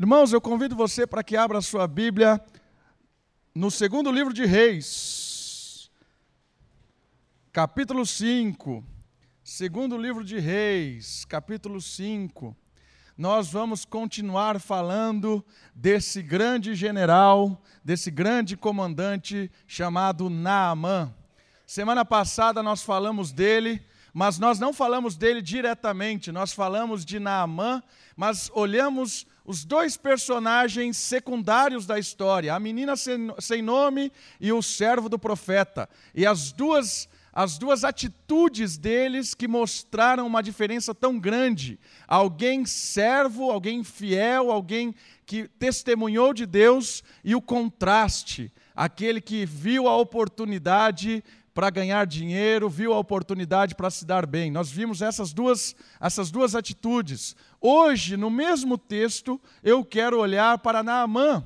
Irmãos, eu convido você para que abra sua Bíblia no segundo livro de Reis, capítulo 5. Segundo livro de Reis, capítulo 5. Nós vamos continuar falando desse grande general, desse grande comandante chamado Naamã. Semana passada nós falamos dele, mas nós não falamos dele diretamente, nós falamos de Naamã, mas olhamos os dois personagens secundários da história, a menina sem nome e o servo do profeta. E as duas, as duas atitudes deles que mostraram uma diferença tão grande. Alguém servo, alguém fiel, alguém que testemunhou de Deus e o contraste, aquele que viu a oportunidade para ganhar dinheiro, viu a oportunidade para se dar bem. Nós vimos essas duas, essas duas atitudes. Hoje, no mesmo texto, eu quero olhar para Naamã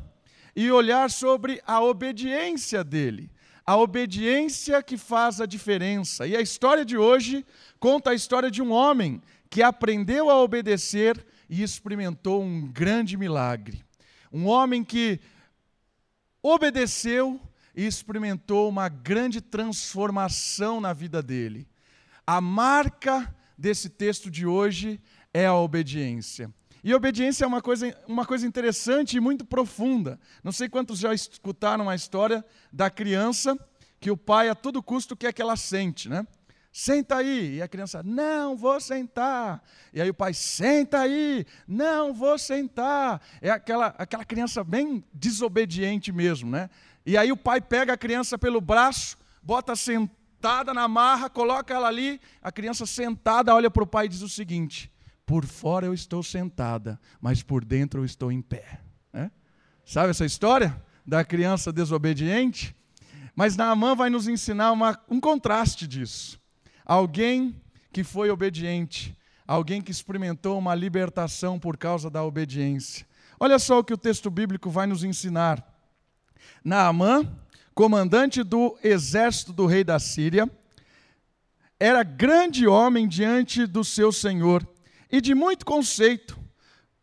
e olhar sobre a obediência dele. A obediência que faz a diferença. E a história de hoje conta a história de um homem que aprendeu a obedecer e experimentou um grande milagre. Um homem que obedeceu e experimentou uma grande transformação na vida dele. A marca desse texto de hoje é a obediência. E obediência é uma coisa, uma coisa interessante e muito profunda. Não sei quantos já escutaram a história da criança que o pai a todo custo quer que ela sente, né? Senta aí. E a criança, não vou sentar. E aí o pai, senta aí. Não vou sentar. É aquela, aquela criança bem desobediente mesmo, né? E aí o pai pega a criança pelo braço, bota sentada na marra, coloca ela ali, a criança sentada olha para o pai e diz o seguinte: por fora eu estou sentada, mas por dentro eu estou em pé. É? Sabe essa história da criança desobediente? Mas Naamã vai nos ensinar uma, um contraste disso. Alguém que foi obediente, alguém que experimentou uma libertação por causa da obediência. Olha só o que o texto bíblico vai nos ensinar. Naamã, comandante do exército do rei da Síria, era grande homem diante do seu senhor e de muito conceito.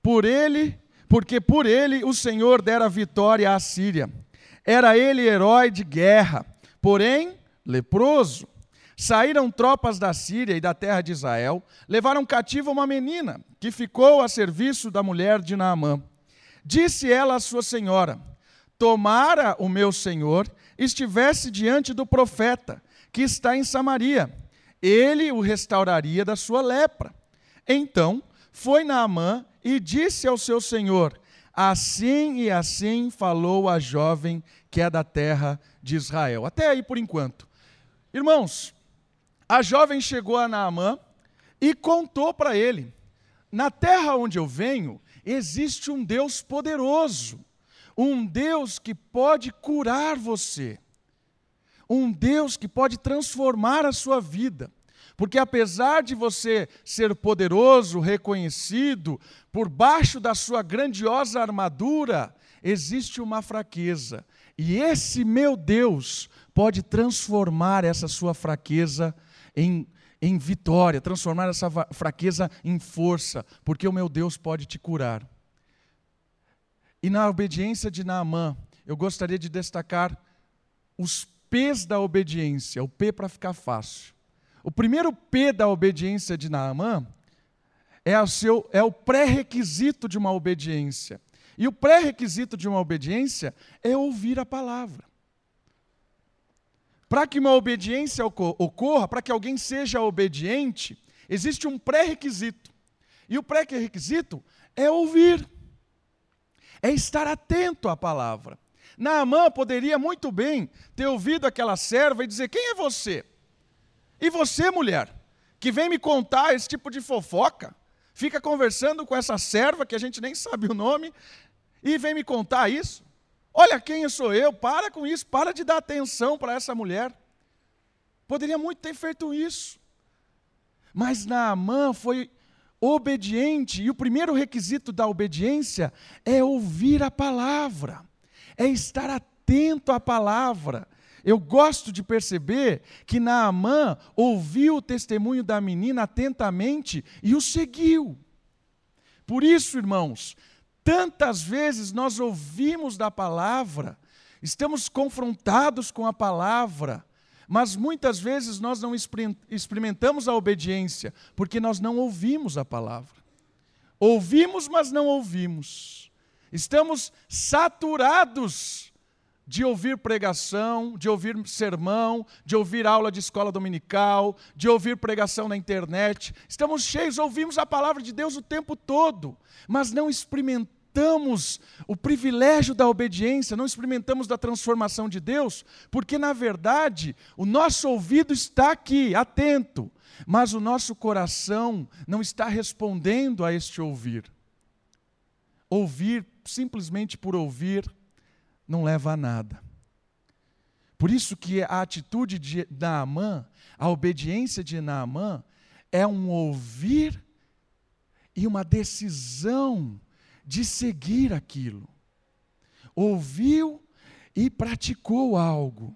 Por ele, porque por ele o Senhor dera vitória à Síria. Era ele herói de guerra, porém leproso. Saíram tropas da Síria e da terra de Israel, levaram cativa uma menina que ficou a serviço da mulher de Naamã. Disse ela à sua senhora: tomara o meu senhor estivesse diante do profeta que está em Samaria, ele o restauraria da sua lepra. Então foi Naamã e disse ao seu senhor: Assim e assim falou a jovem que é da terra de Israel. Até aí por enquanto. Irmãos, a jovem chegou a Naamã e contou para ele: Na terra onde eu venho, existe um Deus poderoso um Deus que pode curar você, um Deus que pode transformar a sua vida. Porque apesar de você ser poderoso, reconhecido, por baixo da sua grandiosa armadura, existe uma fraqueza. E esse meu Deus pode transformar essa sua fraqueza em, em vitória, transformar essa fraqueza em força, porque o meu Deus pode te curar. E na obediência de Naamã, eu gostaria de destacar os P's da obediência, o P para ficar fácil. O primeiro P da obediência de Naamã é, o, é o pré-requisito de uma obediência. E o pré-requisito de uma obediência é ouvir a palavra. Para que uma obediência ocorra, para que alguém seja obediente, existe um pré-requisito. E o pré-requisito é ouvir é estar atento à palavra. Naamã poderia muito bem ter ouvido aquela serva e dizer: Quem é você? E você, mulher, que vem me contar esse tipo de fofoca, fica conversando com essa serva que a gente nem sabe o nome, e vem me contar isso? Olha quem eu sou eu, para com isso, para de dar atenção para essa mulher. Poderia muito ter feito isso. Mas Naamã foi obediente, e o primeiro requisito da obediência é ouvir a palavra, é estar atento à palavra. Eu gosto de perceber que Naamã ouviu o testemunho da menina atentamente e o seguiu. Por isso, irmãos, Tantas vezes nós ouvimos da palavra, estamos confrontados com a palavra, mas muitas vezes nós não experimentamos a obediência, porque nós não ouvimos a palavra. Ouvimos, mas não ouvimos. Estamos saturados de ouvir pregação, de ouvir sermão, de ouvir aula de escola dominical, de ouvir pregação na internet. Estamos cheios, ouvimos a palavra de Deus o tempo todo, mas não experimentamos o privilégio da obediência, não experimentamos da transformação de Deus, porque na verdade o nosso ouvido está aqui, atento, mas o nosso coração não está respondendo a este ouvir. Ouvir simplesmente por ouvir não leva a nada. Por isso que a atitude de Naamã, a obediência de Naamã, é um ouvir e uma decisão de seguir aquilo. Ouviu e praticou algo.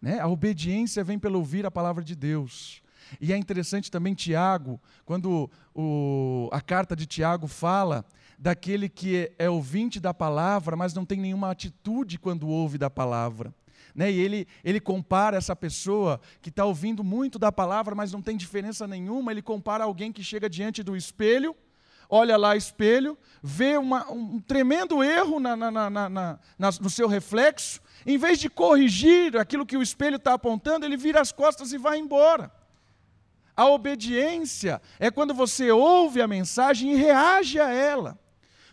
Né? A obediência vem pelo ouvir a palavra de Deus. E é interessante também Tiago, quando o, a carta de Tiago fala daquele que é ouvinte da palavra, mas não tem nenhuma atitude quando ouve da palavra. Né? E ele, ele compara essa pessoa que está ouvindo muito da palavra, mas não tem diferença nenhuma, ele compara alguém que chega diante do espelho, olha lá espelho, vê uma, um tremendo erro na, na, na, no seu reflexo, em vez de corrigir aquilo que o espelho está apontando, ele vira as costas e vai embora. A obediência é quando você ouve a mensagem e reage a ela.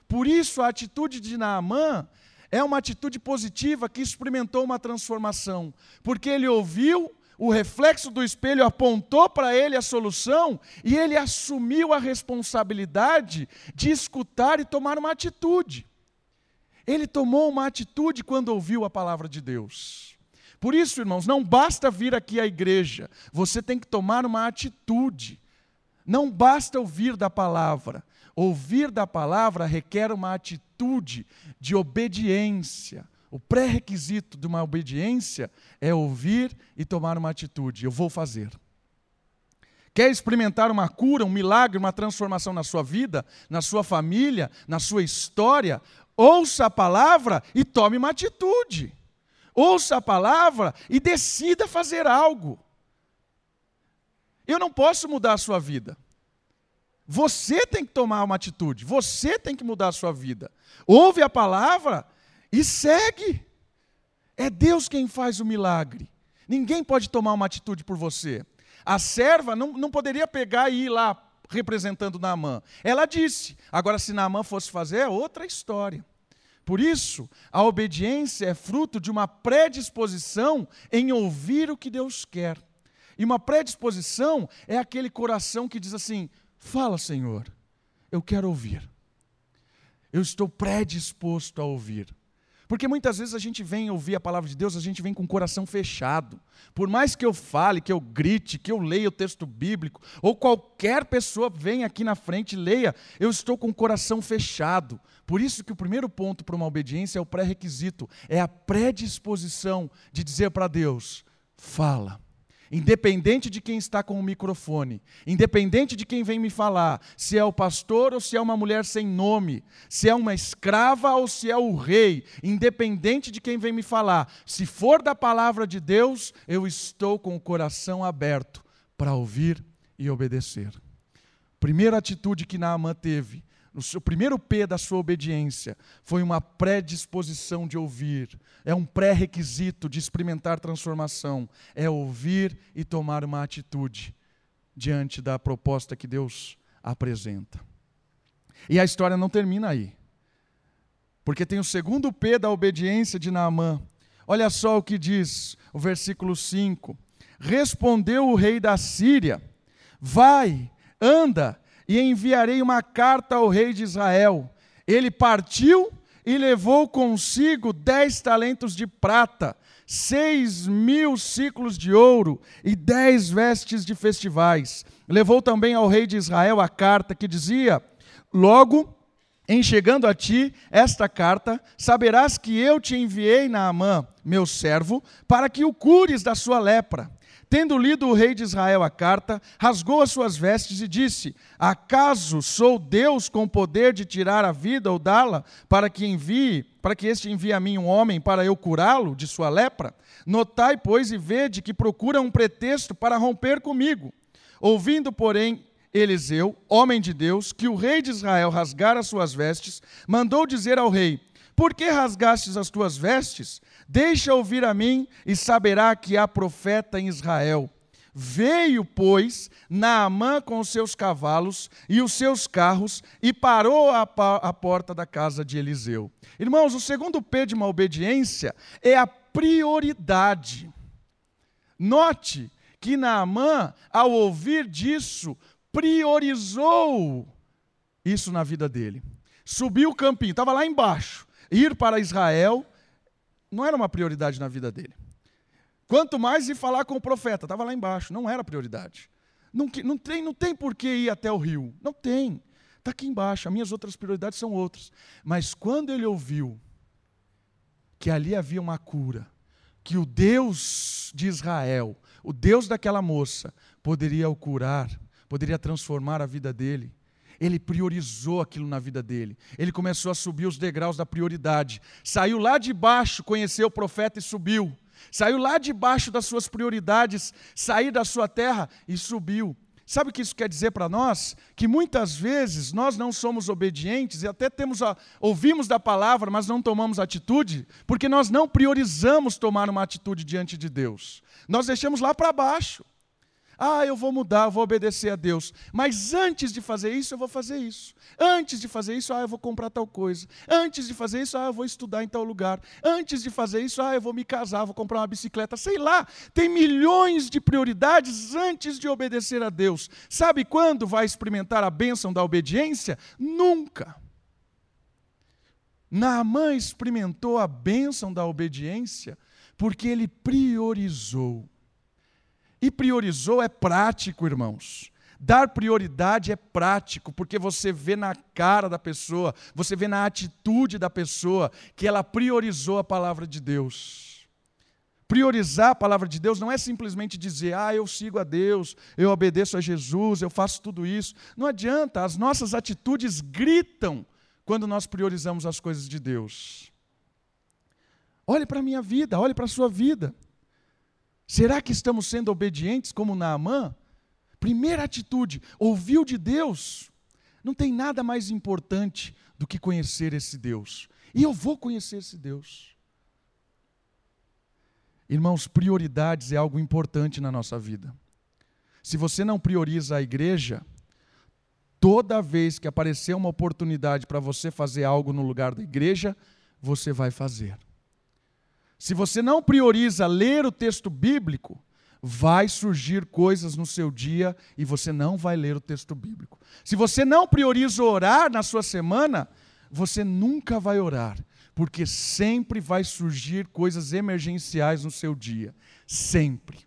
Por isso, a atitude de Naamã é uma atitude positiva que experimentou uma transformação, porque ele ouviu, o reflexo do espelho apontou para ele a solução e ele assumiu a responsabilidade de escutar e tomar uma atitude. Ele tomou uma atitude quando ouviu a palavra de Deus. Por isso, irmãos, não basta vir aqui à igreja, você tem que tomar uma atitude. Não basta ouvir da palavra, Ouvir da palavra requer uma atitude de obediência. O pré-requisito de uma obediência é ouvir e tomar uma atitude. Eu vou fazer. Quer experimentar uma cura, um milagre, uma transformação na sua vida, na sua família, na sua história? Ouça a palavra e tome uma atitude. Ouça a palavra e decida fazer algo. Eu não posso mudar a sua vida. Você tem que tomar uma atitude, você tem que mudar a sua vida. Ouve a palavra e segue. É Deus quem faz o milagre. Ninguém pode tomar uma atitude por você. A serva não, não poderia pegar e ir lá representando Naamã. Ela disse. Agora, se Naamã fosse fazer, é outra história. Por isso, a obediência é fruto de uma predisposição em ouvir o que Deus quer. E uma predisposição é aquele coração que diz assim: Fala, Senhor, eu quero ouvir. Eu estou predisposto a ouvir. Porque muitas vezes a gente vem ouvir a palavra de Deus, a gente vem com o coração fechado. Por mais que eu fale, que eu grite, que eu leia o texto bíblico, ou qualquer pessoa venha aqui na frente e leia, eu estou com o coração fechado. Por isso que o primeiro ponto para uma obediência é o pré-requisito, é a predisposição de dizer para Deus: fala. Independente de quem está com o microfone, independente de quem vem me falar, se é o pastor ou se é uma mulher sem nome, se é uma escrava ou se é o rei, independente de quem vem me falar, se for da palavra de Deus, eu estou com o coração aberto para ouvir e obedecer. Primeira atitude que Naamã teve o primeiro P da sua obediência foi uma predisposição de ouvir, é um pré-requisito de experimentar transformação, é ouvir e tomar uma atitude diante da proposta que Deus apresenta. E a história não termina aí, porque tem o segundo P da obediência de Naamã. Olha só o que diz o versículo 5: Respondeu o rei da Síria: Vai, anda e enviarei uma carta ao rei de Israel. Ele partiu e levou consigo dez talentos de prata, seis mil ciclos de ouro e dez vestes de festivais. Levou também ao rei de Israel a carta que dizia: Logo, em chegando a ti esta carta, saberás que eu te enviei Naamã, meu servo, para que o cures da sua lepra. Tendo lido o rei de Israel a carta, rasgou as suas vestes e disse: Acaso sou Deus com poder de tirar a vida ou dá-la, para que envie, para que este envie a mim um homem para eu curá-lo de sua lepra? Notai, pois, e vede que procura um pretexto para romper comigo. Ouvindo, porém, Eliseu, homem de Deus, que o rei de Israel rasgara as suas vestes, mandou dizer ao rei: Por que rasgastes as tuas vestes? Deixa ouvir a mim e saberá que há profeta em Israel. Veio, pois, Naamã com os seus cavalos e os seus carros e parou à, porta da casa de Eliseu. Irmãos, o segundo P de uma obediência é a prioridade. Note que Naamã, ao ouvir disso, priorizou isso na vida dele. Subiu o campinho, estava lá embaixo. Ir para Israel não era uma prioridade na vida dele. Quanto mais ir falar com o profeta, estava lá embaixo, não era prioridade. Não, não, tem, não tem por que ir até o rio, não tem. Está aqui embaixo, as minhas outras prioridades são outras. Mas quando ele ouviu que ali havia uma cura, que o Deus de Israel, o Deus daquela moça, poderia o curar, poderia transformar a vida dele, ele priorizou aquilo na vida dele. Ele começou a subir os degraus da prioridade. Saiu lá de baixo, conheceu o profeta e subiu. Saiu lá de baixo das suas prioridades, saiu da sua terra e subiu. Sabe o que isso quer dizer para nós? Que muitas vezes nós não somos obedientes e até temos a, ouvimos da palavra, mas não tomamos atitude, porque nós não priorizamos tomar uma atitude diante de Deus. Nós deixamos lá para baixo. Ah, eu vou mudar, eu vou obedecer a Deus. Mas antes de fazer isso, eu vou fazer isso. Antes de fazer isso, ah, eu vou comprar tal coisa. Antes de fazer isso, ah, eu vou estudar em tal lugar. Antes de fazer isso, ah, eu vou me casar, vou comprar uma bicicleta. Sei lá, tem milhões de prioridades antes de obedecer a Deus. Sabe quando vai experimentar a bênção da obediência? Nunca. Naamã experimentou a bênção da obediência porque ele priorizou. E priorizou é prático, irmãos. Dar prioridade é prático, porque você vê na cara da pessoa, você vê na atitude da pessoa que ela priorizou a palavra de Deus. Priorizar a palavra de Deus não é simplesmente dizer, ah, eu sigo a Deus, eu obedeço a Jesus, eu faço tudo isso. Não adianta, as nossas atitudes gritam quando nós priorizamos as coisas de Deus. Olhe para a minha vida, olhe para a sua vida. Será que estamos sendo obedientes como Naamã? Primeira atitude, ouviu de Deus. Não tem nada mais importante do que conhecer esse Deus. E eu vou conhecer esse Deus. Irmãos, prioridades é algo importante na nossa vida. Se você não prioriza a igreja, toda vez que aparecer uma oportunidade para você fazer algo no lugar da igreja, você vai fazer. Se você não prioriza ler o texto bíblico, vai surgir coisas no seu dia e você não vai ler o texto bíblico. Se você não prioriza orar na sua semana, você nunca vai orar, porque sempre vai surgir coisas emergenciais no seu dia. Sempre.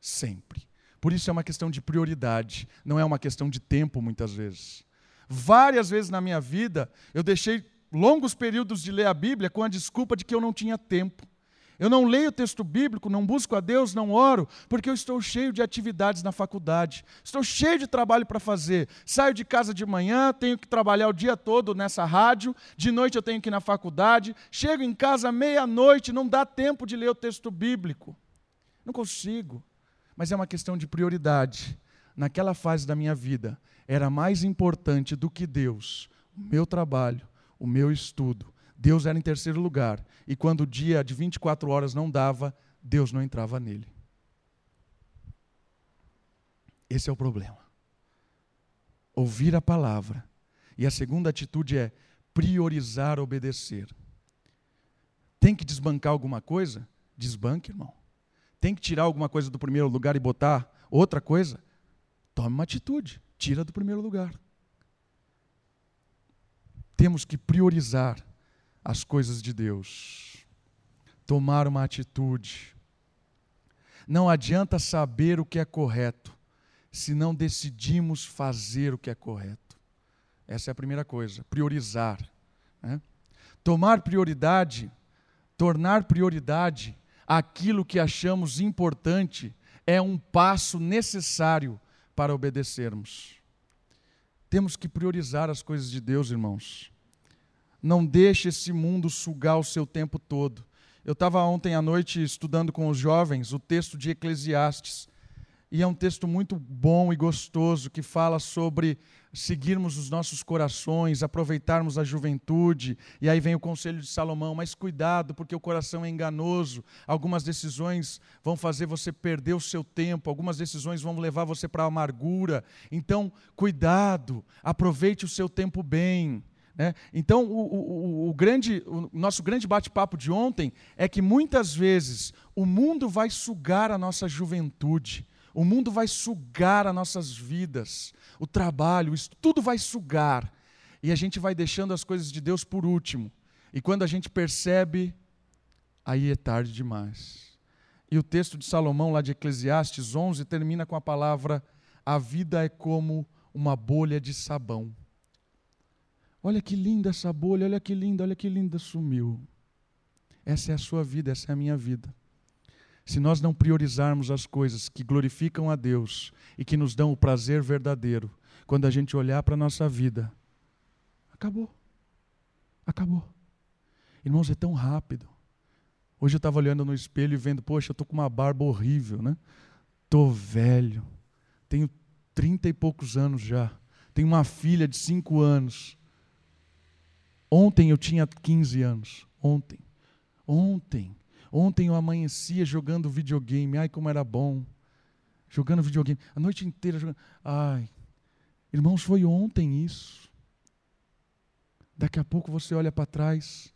Sempre. Por isso é uma questão de prioridade, não é uma questão de tempo, muitas vezes. Várias vezes na minha vida, eu deixei longos períodos de ler a Bíblia com a desculpa de que eu não tinha tempo. Eu não leio o texto bíblico, não busco a Deus, não oro, porque eu estou cheio de atividades na faculdade, estou cheio de trabalho para fazer. Saio de casa de manhã, tenho que trabalhar o dia todo nessa rádio, de noite eu tenho que ir na faculdade, chego em casa meia-noite, não dá tempo de ler o texto bíblico. Não consigo, mas é uma questão de prioridade. Naquela fase da minha vida, era mais importante do que Deus, o meu trabalho, o meu estudo, Deus era em terceiro lugar. E quando o dia de 24 horas não dava, Deus não entrava nele. Esse é o problema. Ouvir a palavra. E a segunda atitude é priorizar obedecer. Tem que desbancar alguma coisa? Desbanque, irmão. Tem que tirar alguma coisa do primeiro lugar e botar outra coisa? Tome uma atitude. Tira do primeiro lugar. Temos que priorizar as coisas de Deus, tomar uma atitude. Não adianta saber o que é correto, se não decidimos fazer o que é correto. Essa é a primeira coisa, priorizar. Né? Tomar prioridade, tornar prioridade aquilo que achamos importante, é um passo necessário para obedecermos. Temos que priorizar as coisas de Deus, irmãos. Não deixe esse mundo sugar o seu tempo todo. Eu estava ontem à noite estudando com os jovens o texto de Eclesiastes. E é um texto muito bom e gostoso que fala sobre seguirmos os nossos corações, aproveitarmos a juventude. E aí vem o conselho de Salomão: mas cuidado, porque o coração é enganoso. Algumas decisões vão fazer você perder o seu tempo, algumas decisões vão levar você para a amargura. Então, cuidado, aproveite o seu tempo bem. Né? Então, o, o, o, grande, o nosso grande bate-papo de ontem é que muitas vezes o mundo vai sugar a nossa juventude. O mundo vai sugar as nossas vidas, o trabalho, isso tudo vai sugar. E a gente vai deixando as coisas de Deus por último. E quando a gente percebe, aí é tarde demais. E o texto de Salomão, lá de Eclesiastes 11, termina com a palavra: A vida é como uma bolha de sabão. Olha que linda essa bolha, olha que linda, olha que linda, sumiu. Essa é a sua vida, essa é a minha vida se nós não priorizarmos as coisas que glorificam a Deus e que nos dão o prazer verdadeiro, quando a gente olhar para a nossa vida, acabou. Acabou. Irmãos, é tão rápido. Hoje eu estava olhando no espelho e vendo, poxa, eu estou com uma barba horrível, né? Estou velho. Tenho trinta e poucos anos já. Tenho uma filha de cinco anos. Ontem eu tinha 15 anos. Ontem. Ontem. Ontem eu amanhecia jogando videogame. Ai, como era bom. Jogando videogame. A noite inteira jogando. Ai. Irmãos, foi ontem isso. Daqui a pouco você olha para trás.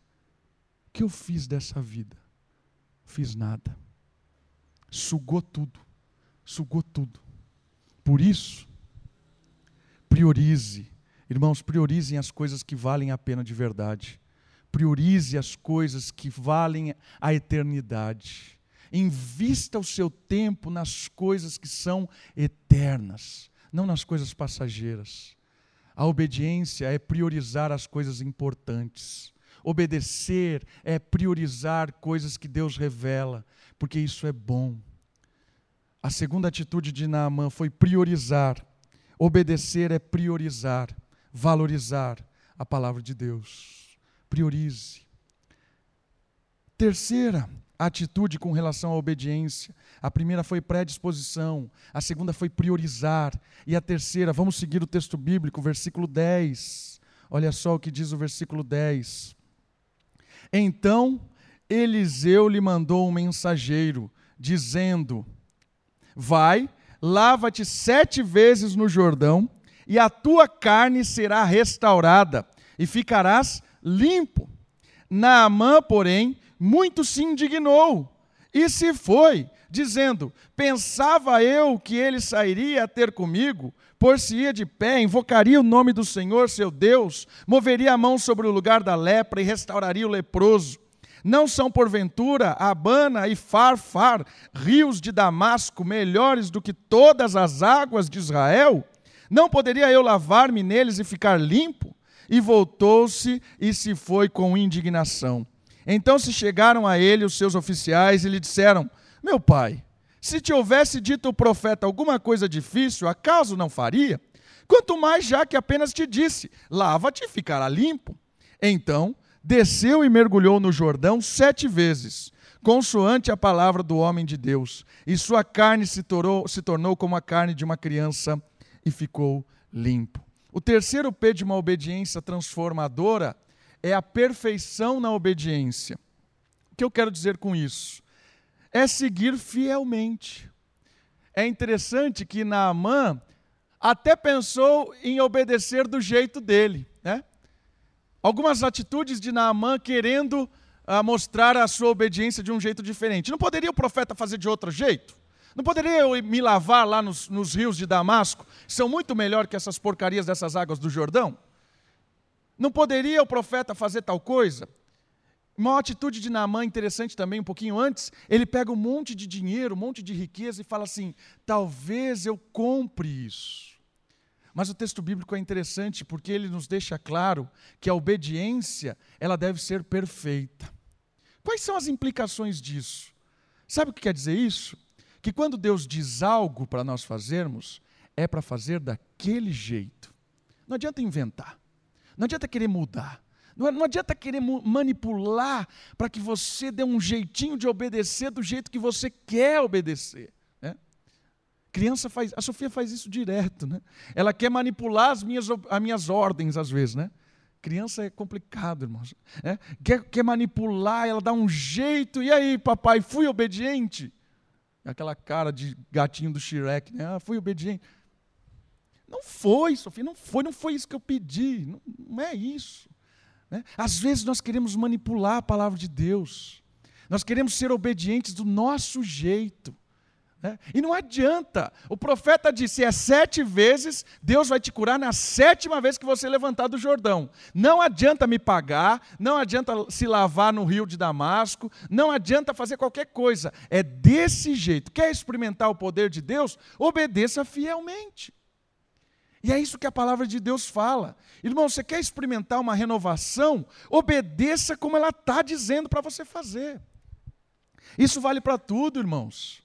O que eu fiz dessa vida? Fiz nada. Sugou tudo. Sugou tudo. Por isso, priorize. Irmãos, priorizem as coisas que valem a pena de verdade. Priorize as coisas que valem a eternidade. Invista o seu tempo nas coisas que são eternas, não nas coisas passageiras. A obediência é priorizar as coisas importantes. Obedecer é priorizar coisas que Deus revela, porque isso é bom. A segunda atitude de Naamã foi priorizar. Obedecer é priorizar, valorizar a palavra de Deus priorize. Terceira atitude com relação à obediência. A primeira foi predisposição, a segunda foi priorizar, e a terceira, vamos seguir o texto bíblico, versículo 10. Olha só o que diz o versículo 10. Então Eliseu lhe mandou um mensageiro, dizendo: Vai, lava-te sete vezes no Jordão, e a tua carne será restaurada, e ficarás limpo. Naamã, porém, muito se indignou e se foi, dizendo: Pensava eu que ele sairia a ter comigo, por-se-ia de pé, invocaria o nome do Senhor, seu Deus, moveria a mão sobre o lugar da lepra e restauraria o leproso. Não são, porventura, Abana e Farfar, rios de Damasco, melhores do que todas as águas de Israel? Não poderia eu lavar-me neles e ficar limpo? e voltou-se e se foi com indignação. Então se chegaram a ele os seus oficiais e lhe disseram: Meu pai, se te houvesse dito o profeta alguma coisa difícil, acaso não faria? Quanto mais já que apenas te disse: Lava-te e ficará limpo. Então desceu e mergulhou no Jordão sete vezes, consoante a palavra do homem de Deus, e sua carne se tornou, se tornou como a carne de uma criança e ficou limpo. O terceiro P de uma obediência transformadora é a perfeição na obediência. O que eu quero dizer com isso? É seguir fielmente. É interessante que Naamã até pensou em obedecer do jeito dele. Né? Algumas atitudes de Naamã querendo uh, mostrar a sua obediência de um jeito diferente. Não poderia o profeta fazer de outro jeito? Não poderia eu me lavar lá nos, nos rios de Damasco? São muito melhor que essas porcarias dessas águas do Jordão? Não poderia o profeta fazer tal coisa? Uma atitude de Naamã interessante também, um pouquinho antes, ele pega um monte de dinheiro, um monte de riqueza e fala assim: talvez eu compre isso. Mas o texto bíblico é interessante porque ele nos deixa claro que a obediência, ela deve ser perfeita. Quais são as implicações disso? Sabe o que quer dizer isso? Que quando Deus diz algo para nós fazermos, é para fazer daquele jeito. Não adianta inventar. Não adianta querer mudar. Não, não adianta querer manipular para que você dê um jeitinho de obedecer do jeito que você quer obedecer. Né? Criança faz, a Sofia faz isso direto, né? Ela quer manipular as minhas, as minhas ordens às vezes, né? Criança é complicado, irmãos. É? Quer, quer manipular, ela dá um jeito. E aí, papai, fui obediente? Aquela cara de gatinho do Shrek, né? Ah, fui obediente. Não foi, Sofia, não foi, não foi isso que eu pedi. Não, não é isso. Né? Às vezes nós queremos manipular a palavra de Deus. Nós queremos ser obedientes do nosso jeito. Né? E não adianta. O profeta disse: é sete vezes, Deus vai te curar na sétima vez que você levantar do Jordão. Não adianta me pagar, não adianta se lavar no rio de Damasco, não adianta fazer qualquer coisa. É desse jeito. Quer experimentar o poder de Deus? Obedeça fielmente. E é isso que a palavra de Deus fala. Irmão, você quer experimentar uma renovação? Obedeça como ela está dizendo para você fazer. Isso vale para tudo, irmãos.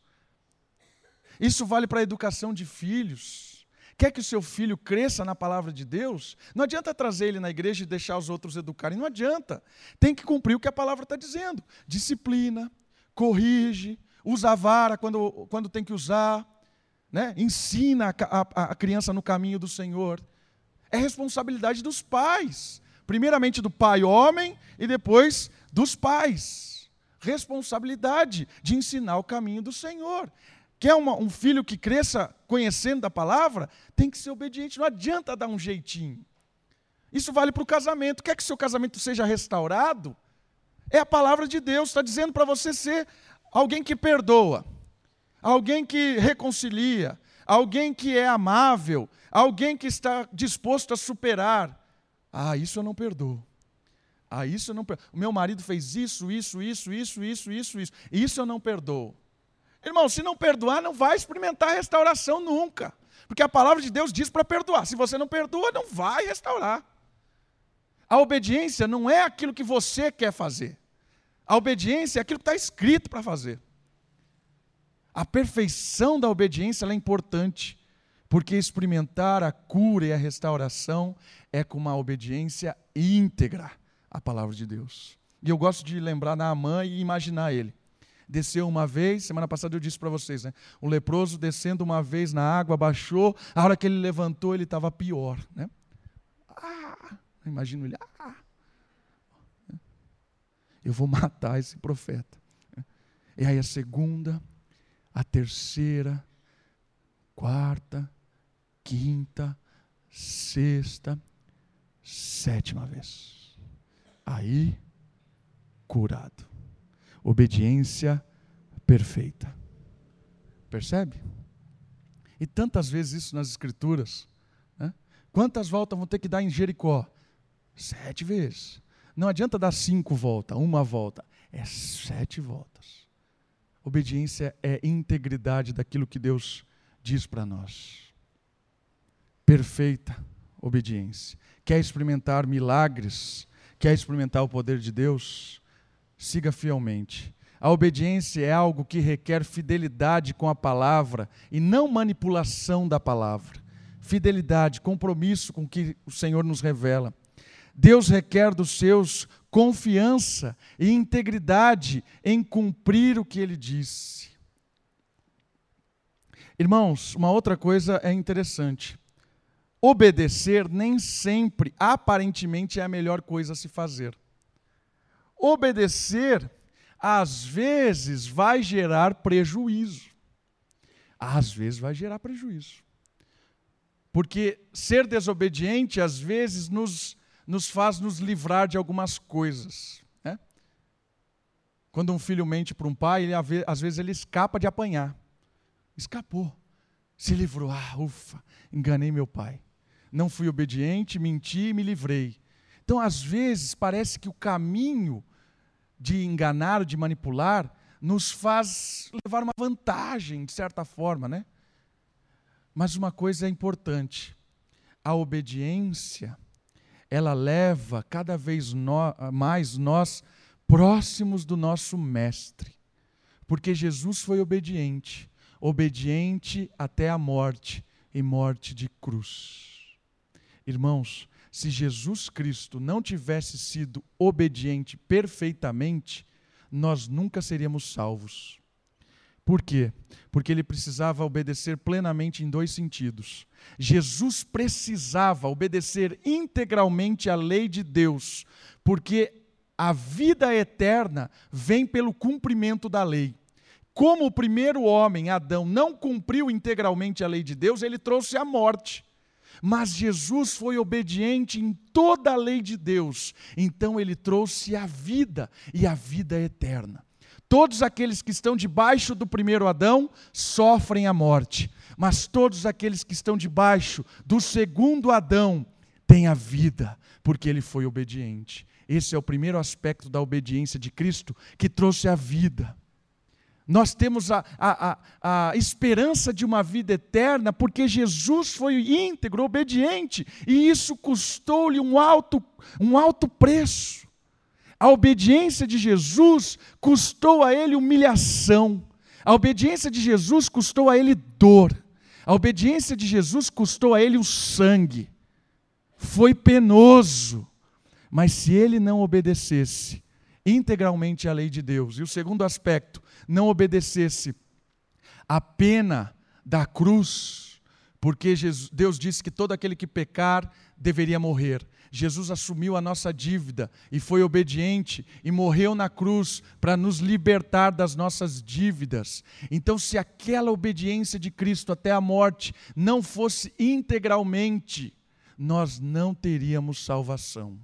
Isso vale para a educação de filhos. Quer que o seu filho cresça na palavra de Deus? Não adianta trazer ele na igreja e deixar os outros educarem. Não adianta. Tem que cumprir o que a palavra está dizendo. Disciplina, corrige, usa a vara quando, quando tem que usar né? ensina a, a, a criança no caminho do Senhor. É responsabilidade dos pais. Primeiramente do pai homem e depois dos pais. Responsabilidade de ensinar o caminho do Senhor. Quer uma, um filho que cresça conhecendo a palavra? Tem que ser obediente, não adianta dar um jeitinho. Isso vale para o casamento. Quer que seu casamento seja restaurado? É a palavra de Deus, está dizendo para você ser alguém que perdoa alguém que reconcilia, alguém que é amável, alguém que está disposto a superar. Ah, isso eu não perdoo. Ah, isso eu não perdoo. O meu marido fez isso, isso, isso, isso, isso, isso, isso. Isso eu não perdoo. Irmão, se não perdoar, não vai experimentar restauração nunca. Porque a palavra de Deus diz para perdoar. Se você não perdoa, não vai restaurar. A obediência não é aquilo que você quer fazer. A obediência é aquilo que está escrito para fazer. A perfeição da obediência é importante, porque experimentar a cura e a restauração é com uma obediência íntegra à palavra de Deus. E eu gosto de lembrar Naamã e imaginar ele. Desceu uma vez, semana passada eu disse para vocês, né? O leproso descendo uma vez na água, baixou, a hora que ele levantou, ele estava pior, né? Ah, imagino ele, ah, eu vou matar esse profeta. E aí a segunda, a terceira, quarta, quinta, sexta, sétima vez. Aí, curado. Obediência perfeita. Percebe? E tantas vezes isso nas Escrituras. Né? Quantas voltas vão ter que dar em Jericó? Sete vezes. Não adianta dar cinco voltas, uma volta. É sete voltas. Obediência é integridade daquilo que Deus diz para nós. Perfeita obediência. Quer experimentar milagres? Quer experimentar o poder de Deus? Siga fielmente. A obediência é algo que requer fidelidade com a palavra e não manipulação da palavra. Fidelidade, compromisso com o que o Senhor nos revela. Deus requer dos seus confiança e integridade em cumprir o que ele disse. Irmãos, uma outra coisa é interessante. Obedecer nem sempre, aparentemente, é a melhor coisa a se fazer. Obedecer, às vezes, vai gerar prejuízo. Às vezes, vai gerar prejuízo. Porque ser desobediente, às vezes, nos nos faz nos livrar de algumas coisas. Né? Quando um filho mente para um pai, ele, às vezes ele escapa de apanhar. Escapou. Se livrou. Ah, ufa, enganei meu pai. Não fui obediente, menti e me livrei. Então, às vezes, parece que o caminho de enganar, de manipular, nos faz levar uma vantagem, de certa forma, né? Mas uma coisa é importante: a obediência ela leva cada vez no, mais nós próximos do nosso Mestre. Porque Jesus foi obediente. obediente até a morte e morte de cruz. Irmãos, se Jesus Cristo não tivesse sido obediente perfeitamente, nós nunca seríamos salvos. Por quê? Porque ele precisava obedecer plenamente em dois sentidos. Jesus precisava obedecer integralmente à lei de Deus, porque a vida eterna vem pelo cumprimento da lei. Como o primeiro homem, Adão, não cumpriu integralmente a lei de Deus, ele trouxe a morte. Mas Jesus foi obediente em toda a lei de Deus, então ele trouxe a vida e a vida eterna. Todos aqueles que estão debaixo do primeiro Adão sofrem a morte, mas todos aqueles que estão debaixo do segundo Adão têm a vida, porque ele foi obediente. Esse é o primeiro aspecto da obediência de Cristo que trouxe a vida. Nós temos a, a, a, a, esperança de uma vida eterna porque Jesus foi íntegro, obediente, e isso custou-lhe um alto, um alto preço. A obediência de Jesus custou a ele humilhação. A obediência de Jesus custou a ele dor. A obediência de Jesus custou a ele o sangue. Foi penoso. Mas se ele não obedecesse integralmente à lei de Deus, e o segundo aspecto, não obedecesse a pena da cruz, porque Jesus, Deus disse que todo aquele que pecar deveria morrer. Jesus assumiu a nossa dívida e foi obediente e morreu na cruz para nos libertar das nossas dívidas. Então, se aquela obediência de Cristo até a morte não fosse integralmente, nós não teríamos salvação.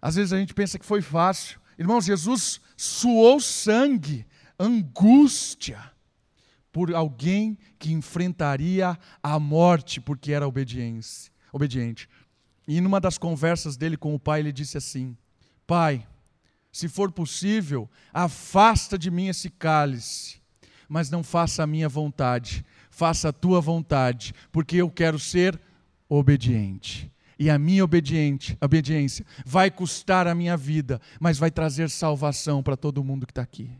Às vezes a gente pensa que foi fácil. Irmãos, Jesus suou sangue, angústia, por alguém que enfrentaria a morte porque era obediente. E numa das conversas dele com o pai, ele disse assim: Pai, se for possível, afasta de mim esse cálice, mas não faça a minha vontade, faça a tua vontade, porque eu quero ser obediente e a minha obediente, obediência vai custar a minha vida, mas vai trazer salvação para todo mundo que está aqui.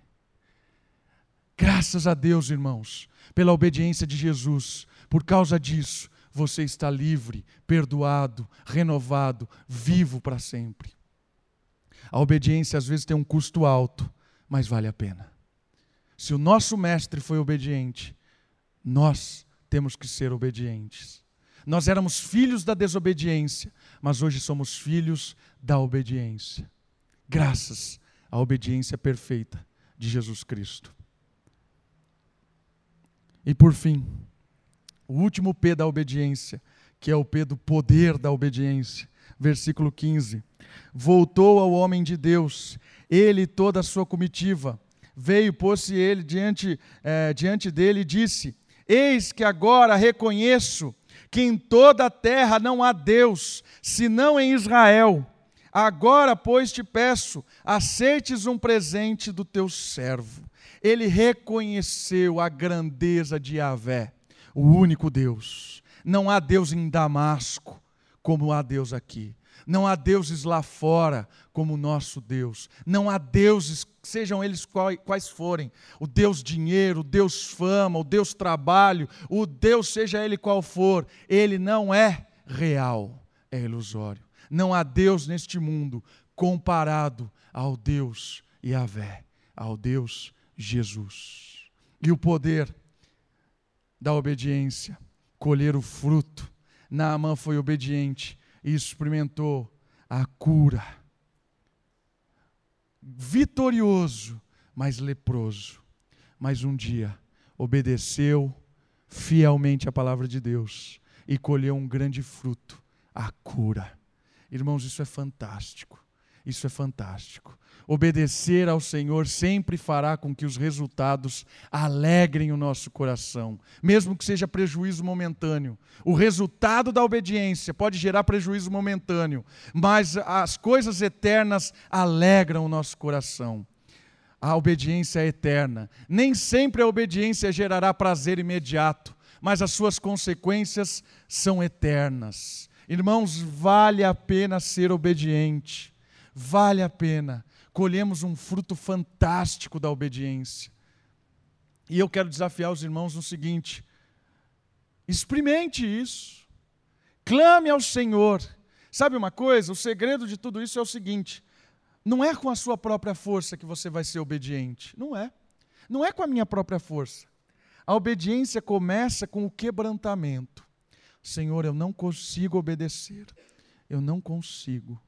Graças a Deus, irmãos, pela obediência de Jesus. Por causa disso, você está livre, perdoado, renovado, vivo para sempre. A obediência às vezes tem um custo alto, mas vale a pena. Se o nosso mestre foi obediente, nós temos que ser obedientes. Nós éramos filhos da desobediência, mas hoje somos filhos da obediência. Graças à obediência perfeita de Jesus Cristo. E por fim, o último P da obediência, que é o P do poder da obediência. Versículo 15. Voltou ao homem de Deus, ele e toda a sua comitiva. Veio, pôs-se ele diante, eh, diante dele e disse: Eis que agora reconheço que em toda a terra não há Deus, senão em Israel. Agora, pois, te peço, aceites um presente do teu servo. Ele reconheceu a grandeza de Yahvé, o único Deus. Não há Deus em Damasco, como há Deus aqui. Não há deuses lá fora como o nosso Deus. Não há deuses, sejam eles quais forem. O Deus dinheiro, o Deus fama, o Deus trabalho, o Deus, seja ele qual for, ele não é real, é ilusório. Não há Deus neste mundo comparado ao Deus Yahvé, ao Deus Jesus. E o poder da obediência, colher o fruto. Naamã foi obediente e experimentou a cura. Vitorioso, mas leproso. Mas um dia obedeceu fielmente a palavra de Deus e colheu um grande fruto, a cura. Irmãos, isso é fantástico. Isso é fantástico. Obedecer ao Senhor sempre fará com que os resultados alegrem o nosso coração, mesmo que seja prejuízo momentâneo. O resultado da obediência pode gerar prejuízo momentâneo, mas as coisas eternas alegram o nosso coração. A obediência é eterna. Nem sempre a obediência gerará prazer imediato, mas as suas consequências são eternas. Irmãos, vale a pena ser obediente. Vale a pena colhemos um fruto fantástico da obediência. E eu quero desafiar os irmãos no seguinte: experimente isso, clame ao Senhor. Sabe uma coisa? O segredo de tudo isso é o seguinte: não é com a sua própria força que você vai ser obediente. Não é. Não é com a minha própria força. A obediência começa com o quebrantamento. Senhor, eu não consigo obedecer. Eu não consigo.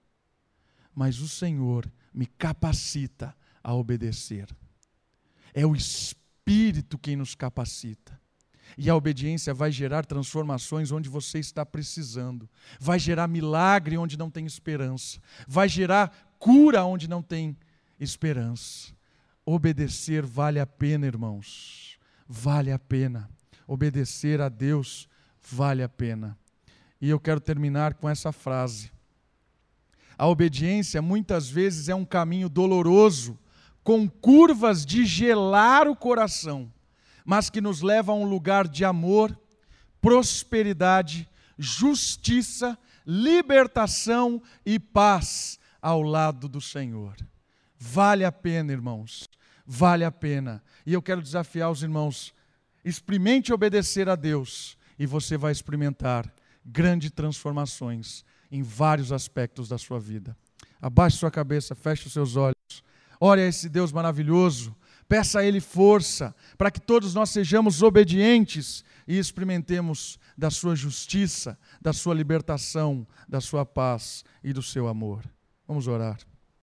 Mas o Senhor me capacita a obedecer. É o Espírito quem nos capacita. E a obediência vai gerar transformações onde você está precisando, vai gerar milagre onde não tem esperança, vai gerar cura onde não tem esperança. Obedecer vale a pena, irmãos, vale a pena. Obedecer a Deus vale a pena. E eu quero terminar com essa frase. A obediência muitas vezes é um caminho doloroso, com curvas de gelar o coração, mas que nos leva a um lugar de amor, prosperidade, justiça, libertação e paz ao lado do Senhor. Vale a pena, irmãos, vale a pena. E eu quero desafiar os irmãos: experimente obedecer a Deus e você vai experimentar grandes transformações em vários aspectos da sua vida. Abaixe sua cabeça, feche os seus olhos. Ore a esse Deus maravilhoso. Peça a Ele força para que todos nós sejamos obedientes e experimentemos da Sua justiça, da Sua libertação, da Sua paz e do Seu amor. Vamos orar.